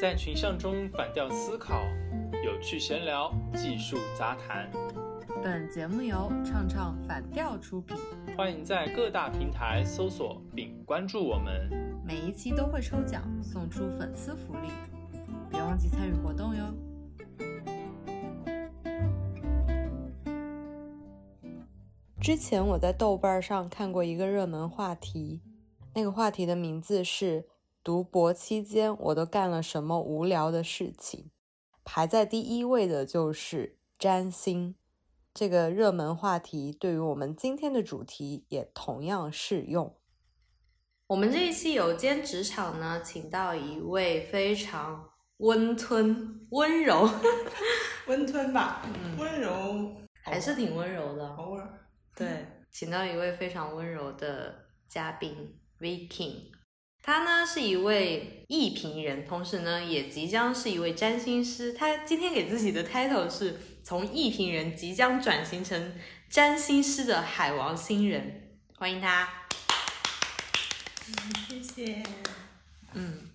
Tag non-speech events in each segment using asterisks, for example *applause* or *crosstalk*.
在群像中反调思考，有趣闲聊，技术杂谈。本节目由唱唱反调出品，欢迎在各大平台搜索并关注我们。每一期都会抽奖送出粉丝福利，别忘记参与活动哟。之前我在豆瓣上看过一个热门话题，那个话题的名字是“读博期间我都干了什么无聊的事情”，排在第一位的就是占星。这个热门话题对于我们今天的主题也同样适用。我们这一期有间职场呢，请到一位非常温吞、温柔、*laughs* 温吞吧，温柔还是挺温柔的。偶尔，对，请到一位非常温柔的嘉宾 Viking，他呢是一位艺评人，同时呢也即将是一位占星师。他今天给自己的 title 是从艺评人即将转型成占星师的海王星人，欢迎他。谢谢。嗯，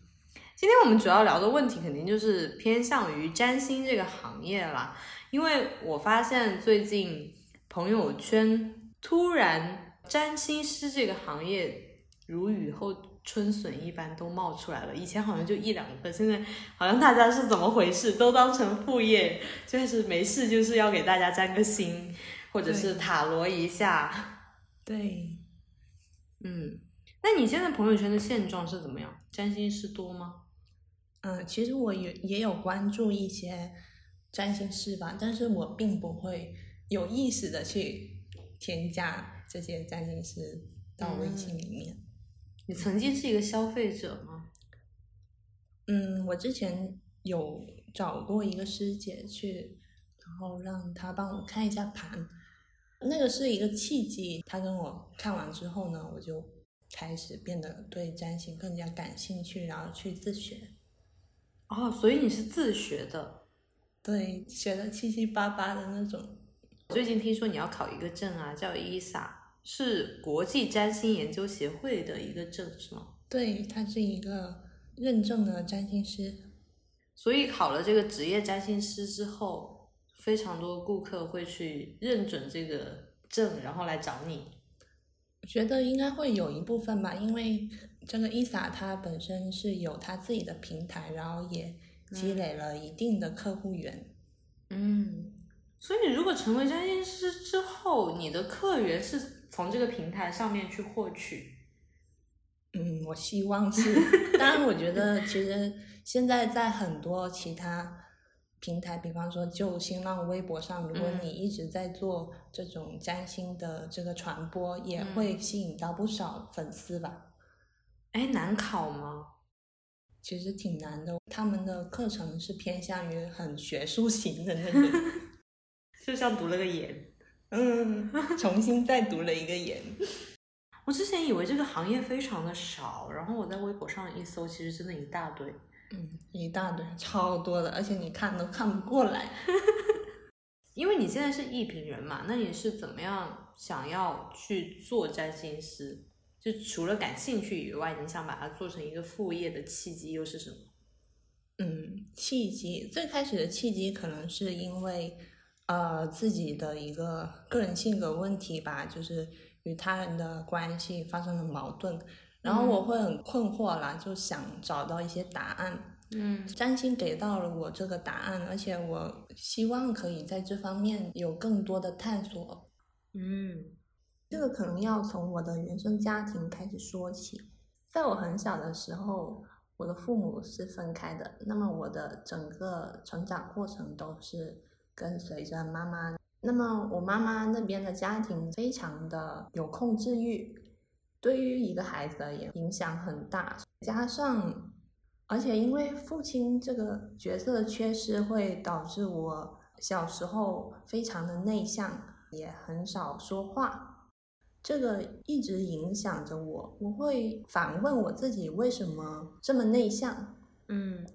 今天我们主要聊的问题肯定就是偏向于占星这个行业啦，因为我发现最近朋友圈突然占星师这个行业如雨后春笋一般都冒出来了，以前好像就一两个，现在好像大家是怎么回事，都当成副业，就是没事就是要给大家占个星，或者是塔罗一下，对，嗯。那你现在朋友圈的现状是怎么样？占星师多吗？嗯，其实我有也有关注一些占星师吧，但是我并不会有意识的去添加这些占星师到微信里面。你曾经是一个消费者吗？嗯，我之前有找过一个师姐去，然后让她帮我看一下盘，那个是一个契机。她跟我看完之后呢，我就。开始变得对占星更加感兴趣，然后去自学。哦，所以你是自学的？对，学的七七八八的那种。最近听说你要考一个证啊，叫伊萨，是国际占星研究协会的一个证，是吗？对，他是一个认证的占星师。所以考了这个职业占星师之后，非常多顾客会去认准这个证，然后来找你。我觉得应该会有一部分吧，因为这个伊萨它本身是有它自己的平台，然后也积累了一定的客户源。嗯，所以如果成为占星师之后，你的客源是从这个平台上面去获取？嗯，我希望是。当然，我觉得其实现在在很多其他。平台，比方说就新浪微博上，如果你一直在做这种占星的这个传播，也会吸引到不少粉丝吧？哎，难考吗？其实挺难的，他们的课程是偏向于很学术型的那种，*laughs* 就像读了个研，嗯，重新再读了一个研。*laughs* 我之前以为这个行业非常的少，然后我在微博上一搜，其实真的一大堆。嗯，一大堆，超多的，而且你看都看不过来。*laughs* 因为你现在是艺评人嘛，那你是怎么样想要去做占星师？就除了感兴趣以外，你想把它做成一个副业的契机又是什么？嗯，契机最开始的契机可能是因为呃自己的一个个人性格问题吧，就是与他人的关系发生了矛盾。然后我会很困惑啦，就想找到一些答案。嗯，占星给到了我这个答案，而且我希望可以在这方面有更多的探索。嗯，这个可能要从我的原生家庭开始说起。在我很小的时候，我的父母是分开的，那么我的整个成长过程都是跟随着妈妈。那么我妈妈那边的家庭非常的有控制欲。对于一个孩子而言，影响很大。加上，而且因为父亲这个角色的缺失，会导致我小时候非常的内向，也很少说话。这个一直影响着我。我会反问我自己，为什么这么内向？嗯。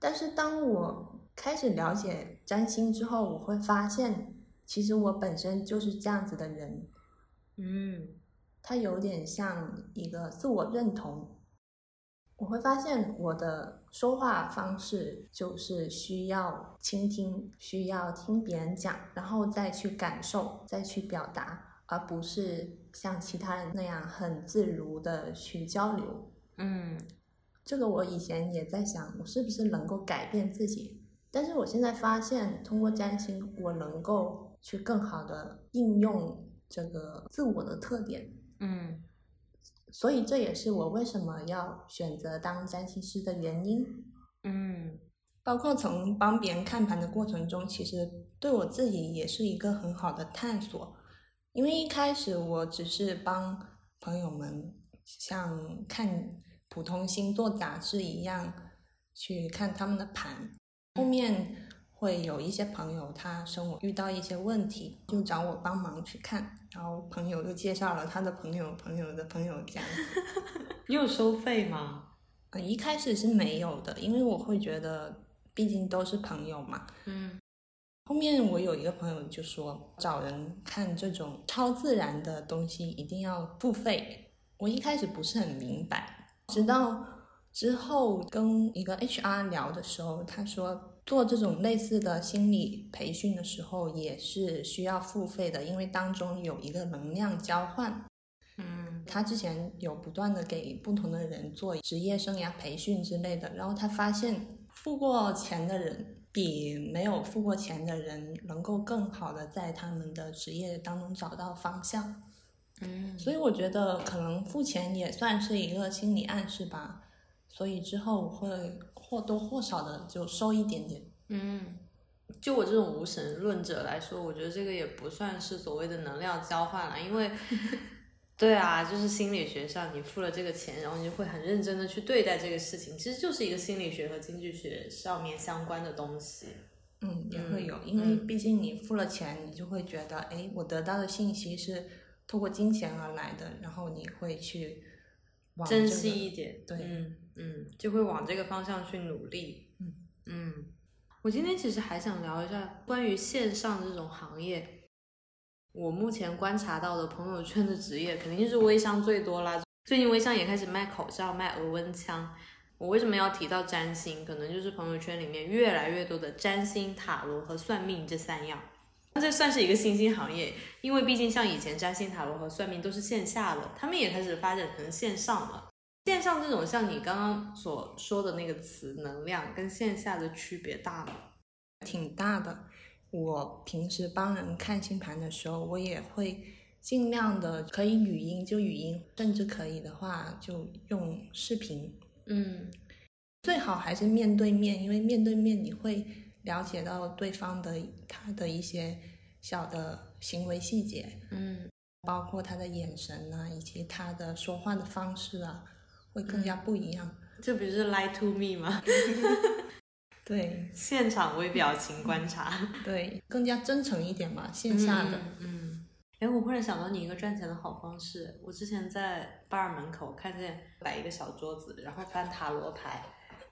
但是当我开始了解占星之后，我会发现，其实我本身就是这样子的人。嗯。它有点像一个自我认同。我会发现我的说话方式就是需要倾听，需要听别人讲，然后再去感受，再去表达，而不是像其他人那样很自如的去交流。嗯这个我以前也在想，我是不是能够改变自己？但是我现在发现，通过占星，我能够去更好的应用这个自我的特点。嗯所以这也是我为什么要选择当占星师的原因。嗯包括从帮别人看盘的过程中，其实对我自己也是一个很好的探索。因为一开始我只是帮朋友们像看普通星座杂志一样去看他们的盘，后面会有一些朋友他生活遇到一些问题，就找我帮忙去看，然后朋友就介绍了他的朋友、朋友的朋友这样子。*laughs* 你有收费吗？呃，一开始是没有的，因为我会觉得，毕竟都是朋友嘛。嗯后面我有一个朋友就说，找人看这种超自然的东西一定要付费。我一开始不是很明白，直到之后跟一个 HR 聊的时候，他说做这种类似的心理培训的时候也是需要付费的，因为当中有一个能量交换。嗯他之前有不断的给不同的人做职业生涯培训之类的，然后他发现付过钱的人比没有付过钱的人能够更好的在他们的职业当中找到方向。嗯所以我觉得可能付钱也算是一个心理暗示吧。所以之后会或多或少的就收一点点。嗯，就我这种无神论者来说，我觉得这个也不算是所谓的能量交换了，因为。*laughs* 对啊，就是心理学上，你付了这个钱，然后你就会很认真的去对待这个事情，其实就是一个心理学和经济学上面相关的东西。嗯，也会有，嗯因为嗯毕竟你付了钱，你就会觉得，哎，我得到的信息是通过金钱而来的，然后你会去往珍惜一点，对嗯嗯，就会往这个方向去努力，嗯嗯。我今天其实还想聊一下关于线上这种行业，我目前观察到的朋友圈的职业肯定是微商最多啦。最近微商也开始卖口罩、卖额温枪。我为什么要提到占星？可能就是朋友圈里面越来越多的占星、塔罗和算命这三样。那这算是一个新兴行业，因为毕竟像以前占星、塔罗和算命都是线下的，他们也开始发展成线上了。线上这种像你刚刚所说的那个词“能量”，跟线下的区别大吗？挺大的。我平时帮人看星盘的时候，我也会尽量的可以语音就语音，甚至可以的话就用视频，嗯最好还是面对面，因为面对面你会了解到对方的他的一些小的行为细节，嗯包括他的眼神啊，以及他的说话的方式啊，会更加不一样。*laughs* 这不是 lie to me 吗？*laughs* 对现场微表情观察，*laughs* 对，更加真诚一点嘛，线下的。嗯。哎、我忽然想到你一个赚钱的好方式。我之前在 bar 门口看见摆一个小桌子，然后翻塔罗牌，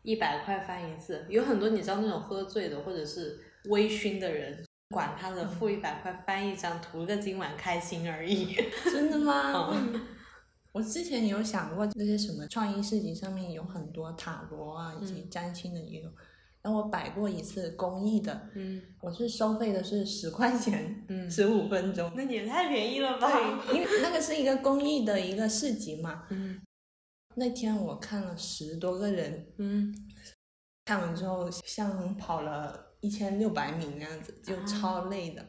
一百块翻一次。有很多你知道那种喝醉的或者是微醺的人，管他的，付一百块翻一张，图个今晚开心而已。*laughs* 真的吗？嗯我之前有想过那些什么创意市集上面有很多塔罗啊，以及占星的也有。然后我摆过一次公益的，嗯我是收费的是十块钱，嗯十五分钟。那你也太便宜了吧？对，因为那个是一个公益的一个市集嘛。嗯那天我看了十多个人，嗯，看完之后像跑了一千六百米那样子，就超累的。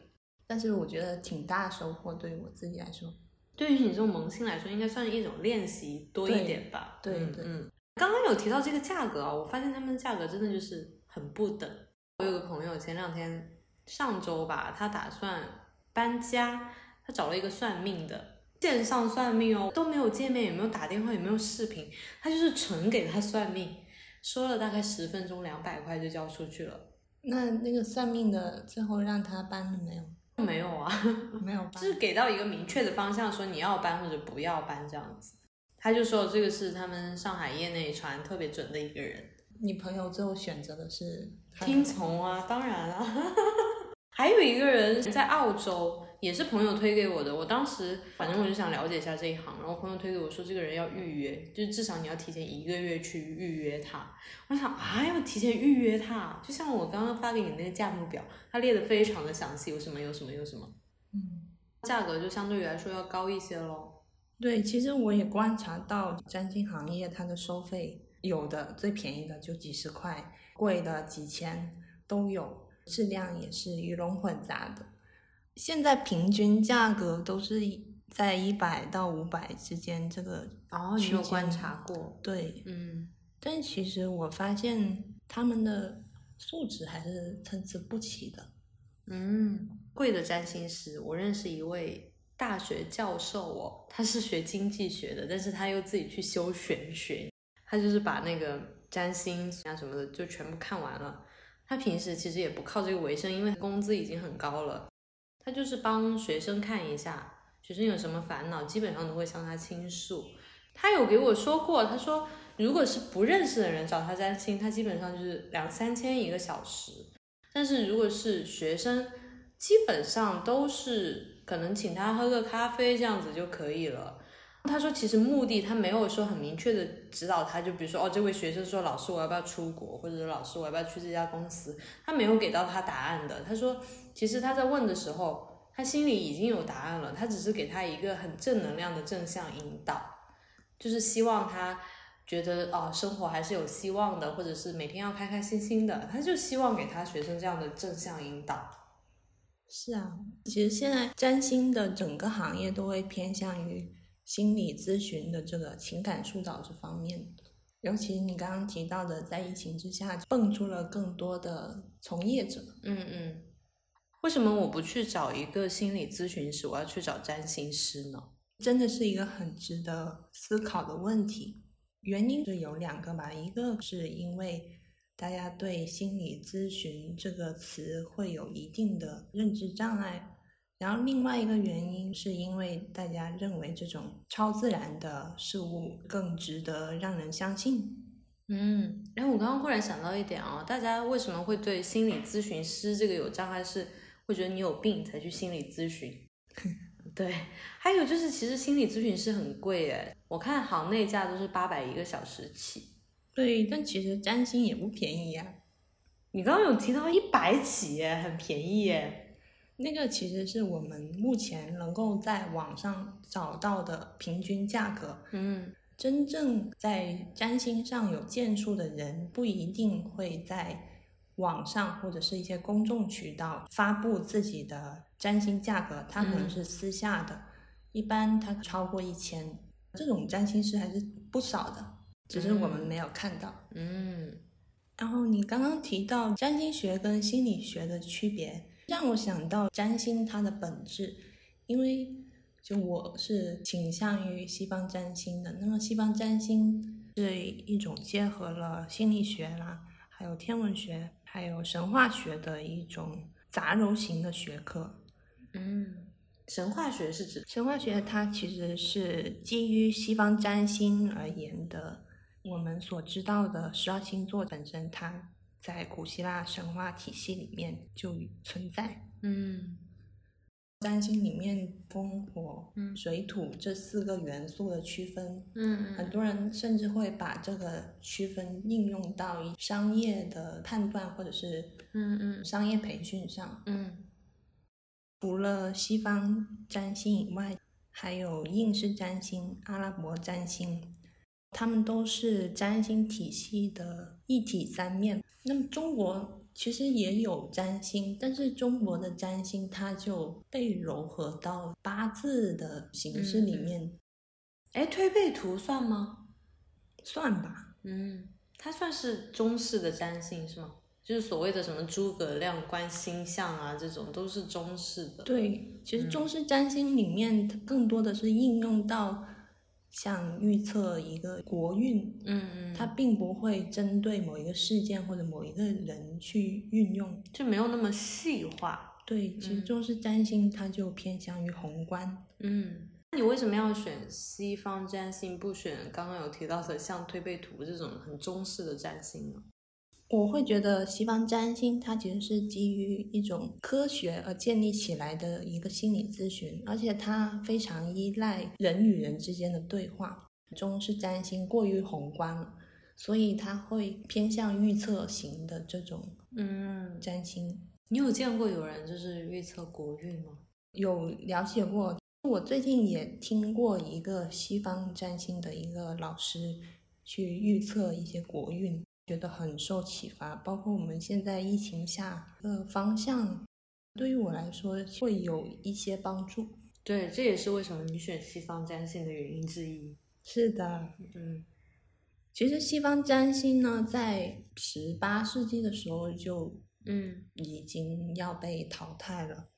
但是我觉得挺大收获，对于我自己来说。对于你这种萌新来说，应该算是一种练习多一点吧。对对嗯嗯。刚刚有提到这个价格啊，我发现他们的价格真的就是很不等。我有个朋友前两天上周吧，他打算搬家，他找了一个算命的，线上算命哦，都没有见面，也没有打电话，也没有视频，他就是纯给他算命，说了大概十分钟，两百块就交出去了。那那个算命的最后让他搬了没有？没有啊，*laughs* 没有搬。就是给到一个明确的方向，说你要搬或者不要搬这样子。他就说这个是他们上海业内传特别准的一个人，你朋友最后选择的是他听从啊，当然啊。*laughs* 还有一个人在澳洲，也是朋友推给我的。我当时反正我就想了解一下这一行，然后朋友推给我说这个人要预约，就是至少你要提前一个月去预约他。我想啊，要提前预约他，就像我刚刚发给你那个价目表，它列的非常的详细，有什么有什么有什么，嗯，价格就相对于来说要高一些咯。对，其实我也观察到占星行业它的收费，有的最便宜的就几十块，贵的几千都有，质量也是鱼龙混杂的。现在平均价格都是在一百到五百之间，这个哦，你有观察过？对，嗯，但其实我发现他们的素质还是参差不齐的。嗯，贵的占星师，我认识一位大学教授哦，他是学经济学的，但是他又自己去修玄学，他就是把那个占星啊什么的就全部看完了。他平时其实也不靠这个为生，因为工资已经很高了。他就是帮学生看一下，学生有什么烦恼，基本上都会向他倾诉。他有给我说过，他说如果是不认识的人找他占星，他基本上就是两三千一个小时。但是如果是学生，基本上都是可能请他喝个咖啡这样子就可以了。他说其实目的他没有说很明确的指导他，就比如说哦这位学生说老师我要不要出国，或者老师我要不要去这家公司，他没有给到他答案的。他说。其实他在问的时候，他心里已经有答案了，他只是给他一个很正能量的正向引导，就是希望他觉得哦，生活还是有希望的，或者是每天要开开心心的，他就希望给他学生这样的正向引导。是啊，其实现在占星的整个行业都会偏向于心理咨询的这个情感疏导这方面，尤其你刚刚提到的，在疫情之下蹦出了更多的从业者。嗯嗯。为什么我不去找一个心理咨询师，我要去找占星师呢？真的是一个很值得思考的问题。原因是有两个吧，一个是因为大家对心理咨询这个词会有一定的认知障碍，然后另外一个原因是因为大家认为这种超自然的事物更值得让人相信。嗯，然后我刚刚忽然想到一点啊，大家为什么会对心理咨询师这个有障碍？是会觉得你有病才去心理咨询，*laughs* 对，还有就是其实心理咨询师很贵诶，我看行内价都是八百一个小时起。对，但其实占星也不便宜呀。你刚刚有提到一百起耶，很便宜耶。那个其实是我们目前能够在网上找到的平均价格。嗯，真正在占星上有建树的人不一定会在。网上或者是一些公众渠道发布自己的占星价格，它可能是私下的，一般它超过一千，这种占星师还是不少的，只是我们没有看到。嗯，然后你刚刚提到占星学跟心理学的区别，让我想到占星它的本质，因为就我是倾向于西方占星的，那么西方占星是一种结合了心理学啦，还有天文学。还有神话学的一种杂糅型的学科。嗯，神话学是指神话学，它其实是基于西方占星而言的。我们所知道的十二星座本身，它在古希腊神话体系里面就存在。嗯。占星里面风、火、水、土这四个元素的区分，嗯，很多人甚至会把这个区分应用到商业的判断或者是嗯嗯商业培训上，嗯，除了西方占星以外，还有印式占星、阿拉伯占星，他们都是占星体系的一体三面。那么中国。其实也有占星，但是中国的占星它就被糅合到八字的形式里面。哎，推背图算吗？算吧。嗯，它算是中式的占星是吗？就是所谓的什么诸葛亮观星象啊，这种都是中式的。对，其实中式占星里面它更多的是应用到。像预测一个国运，嗯嗯，它并不会针对某一个事件或者某一个人去运用，就没有那么细化。对，其实中式占星它就偏向于宏观。嗯，那你为什么要选西方占星，不选刚刚有提到的像推背图这种很中式的占星呢？我会觉得西方占星它其实是基于一种科学而建立起来的一个心理咨询，而且它非常依赖人与人之间的对话。中式占星过于宏观了，所以它会偏向预测型的这种嗯，占星。你有见过有人就是预测国运吗？有了解过，我最近也听过一个西方占星的一个老师去预测一些国运。觉得很受启发，包括我们现在疫情下的方向，对于我来说会有一些帮助。对，这也是为什么你选西方占星的原因之一。是的，嗯，其实西方占星呢，在十八世纪的时候就嗯已经要被淘汰了，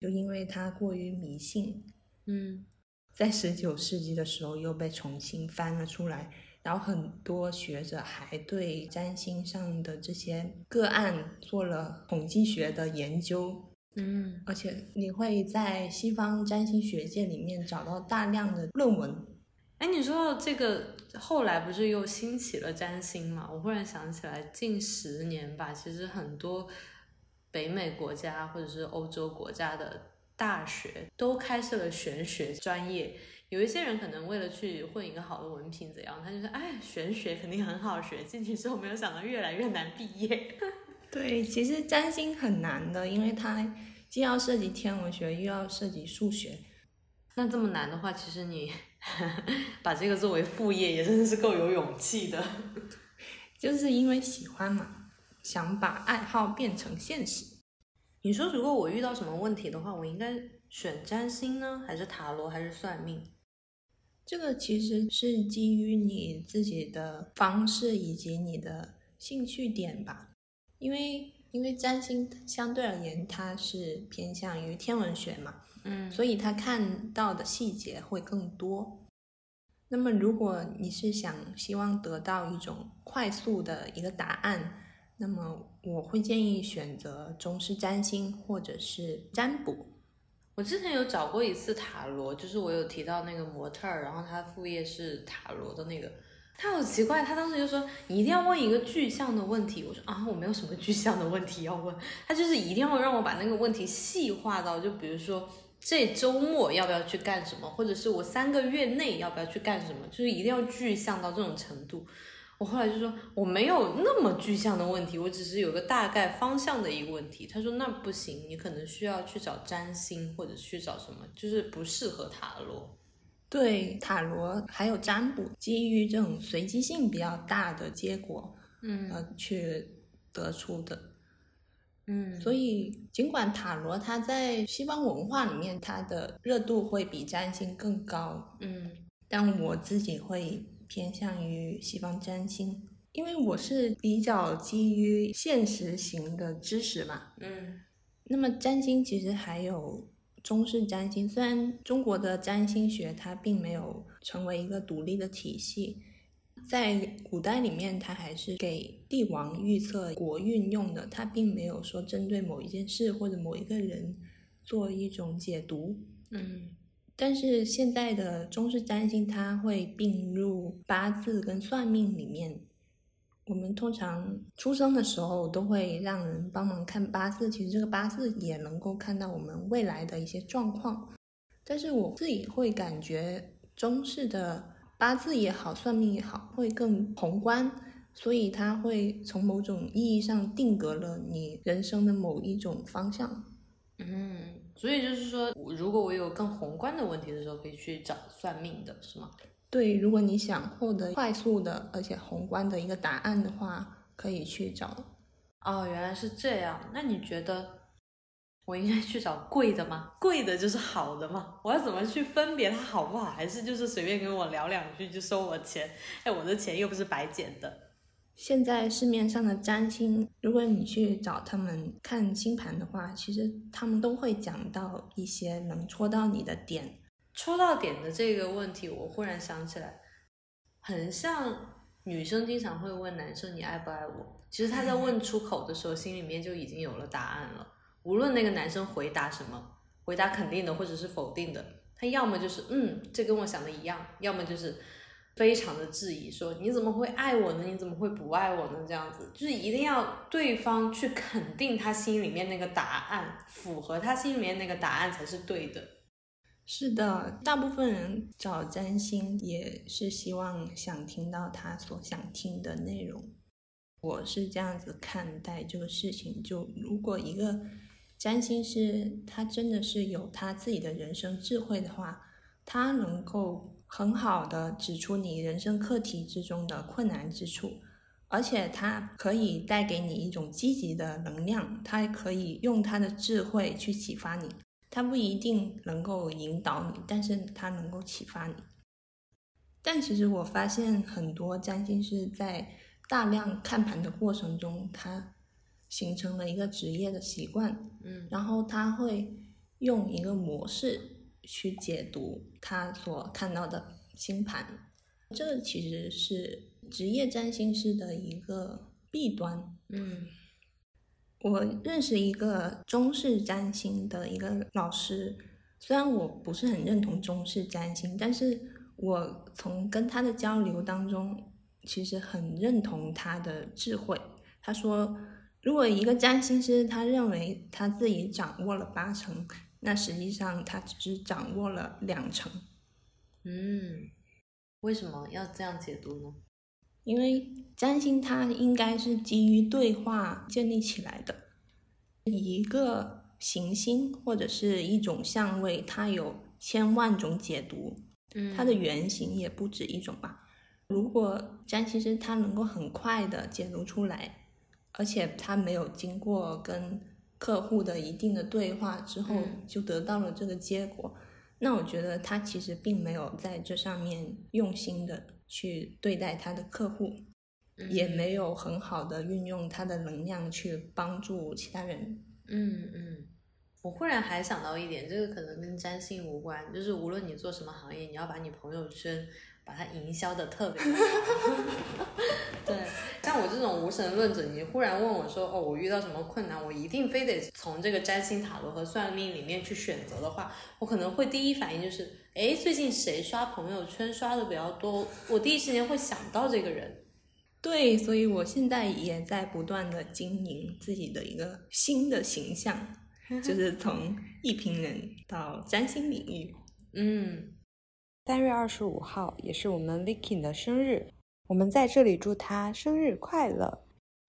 就因为它过于迷信。嗯，在十九世纪的时候又被重新翻了出来。然后很多学者还对占星上的这些个案做了统计学的研究，嗯，而且你会在西方占星学界里面找到大量的论文。哎，你说到这个，后来不是又兴起了占星嘛？我忽然想起来，近十年吧，其实很多北美国家或者是欧洲国家的大学都开设了玄学专业。有一些人可能为了去混一个好的文凭，怎样？他就说：“哎，玄学肯定很好学。”进去之后，没有想到越来越难毕业。*laughs* 对，其实占星很难的，因为它既要涉及天文学，又要涉及数学。那这么难的话，其实你 *laughs* 把这个作为副业，也真的是够有勇气的。*laughs* 就是因为喜欢嘛，想把爱好变成现实。你说，如果我遇到什么问题的话，我应该选占星呢，还是塔罗，还是算命？这个其实是基于你自己的方式以及你的兴趣点吧，因为因为占星相对而言它是偏向于天文学嘛，嗯，所以他看到的细节会更多。那么如果你是想希望得到一种快速的一个答案，那么我会建议选择中式占星或者是占卜。我之前有找过一次塔罗，就是我有提到那个模特儿，然后他副业是塔罗的那个，他好奇怪，他当时就说你一定要问一个具象的问题，我说啊，我没有什么具象的问题要问，他就是一定要让我把那个问题细化到，就比如说这周末要不要去干什么，或者是我三个月内要不要去干什么，就是一定要具象到这种程度。我后来就说我没有那么具象的问题，我只是有个大概方向的一个问题。他说那不行，你可能需要去找占星或者去找什么，就是不适合塔罗。对，塔罗还有占卜，基于这种随机性比较大的结果，嗯呃，去得出的。嗯，所以尽管塔罗它在西方文化里面它的热度会比占星更高，嗯但我自己会。偏向于西方占星，因为我是比较基于现实型的知识嘛。嗯，那么占星其实还有中式占星，虽然中国的占星学它并没有成为一个独立的体系，在古代里面它还是给帝王预测国运用的，它并没有说针对某一件事或者某一个人做一种解读。嗯。但是现在的中式占星，它会并入八字跟算命里面。我们通常出生的时候都会让人帮忙看八字，其实这个八字也能够看到我们未来的一些状况。但是我自己会感觉中式的八字也好，算命也好，会更宏观，所以它会从某种意义上定格了你人生的某一种方向。嗯。所以就是说，如果我有更宏观的问题的时候，可以去找算命的，是吗？对，如果你想获得快速的而且宏观的一个答案的话，可以去找。哦，原来是这样。那你觉得我应该去找贵的吗？贵的就是好的吗？我要怎么去分别它好不好？还是就是随便跟我聊两句就收我钱？哎，我的钱又不是白捡的。现在市面上的占星，如果你去找他们看星盘的话，其实他们都会讲到一些能戳到你的点。戳到点的这个问题，我忽然想起来，很像女生经常会问男生“你爱不爱我”。其实他在问出口的时候，心里面就已经有了答案了。无论那个男生回答什么，回答肯定的或者是否定的，他要么就是嗯，这跟我想的一样，要么就是。非常的质疑，说你怎么会爱我呢？你怎么会不爱我呢？这样子就是一定要对方去肯定他心里面那个答案，符合他心里面那个答案才是对的。是的，大部分人找占星也是希望想听到他所想听的内容。我是这样子看待这个事情，就如果一个占星师他真的是有他自己的人生智慧的话，他能够。很好的指出你人生课题之中的困难之处，而且它可以带给你一种积极的能量，它可以用它的智慧去启发你。它不一定能够引导你，但是它能够启发你。但其实我发现很多占星师在大量看盘的过程中，他形成了一个职业的习惯，嗯，然后他会用一个模式。去解读他所看到的星盘，这其实是职业占星师的一个弊端。嗯，我认识一个中式占星的一个老师，虽然我不是很认同中式占星，但是我从跟他的交流当中，其实很认同他的智慧。他说，如果一个占星师他认为他自己掌握了八成。那实际上他只是掌握了两成，嗯，为什么要这样解读呢？因为占星它应该是基于对话建立起来的，一个行星或者是一种相位，它有千万种解读，嗯，它的原型也不止一种吧。如果占星师他能够很快的解读出来，而且他没有经过跟客户的一定的对话之后，就得到了这个结果。那我觉得他其实并没有在这上面用心的去对待他的客户，也没有很好的运用他的能量去帮助其他人。嗯嗯，我忽然还想到一点，这个可能跟占星无关，就是无论你做什么行业，你要把你朋友圈。把它营销的特别好，*laughs* 对，像我这种无神论者，你忽然问我说，哦，我遇到什么困难，我一定非得从这个占星塔罗和算命里面去选择的话，我可能会第一反应就是，哎，最近谁刷朋友圈刷的比较多？我第一时间会想到这个人。对，所以我现在也在不断的经营自己的一个新的形象，就是从一评人到占星领域，嗯。三月二十五号也是我们 Viking 的生日，我们在这里祝他生日快乐，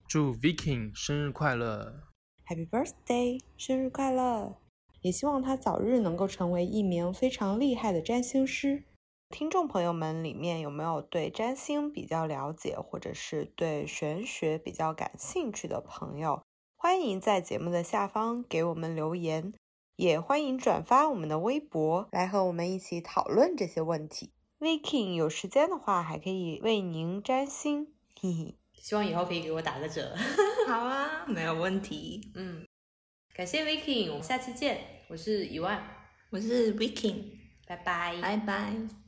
祝 Viking 生日快乐，Happy Birthday，生日快乐！也希望他早日能够成为一名非常厉害的占星师。听众朋友们里面有没有对占星比较了解，或者是对玄学比较感兴趣的朋友？欢迎在节目的下方给我们留言。也欢迎转发我们的微博，来和我们一起讨论这些问题。Viking 有时间的话，还可以为您占星，嘿嘿。希望以后可以给我打个折。*laughs* 好啊，没有问题。嗯，感谢 Viking，我们下期见。我是一万，我是 Viking，拜拜，拜拜。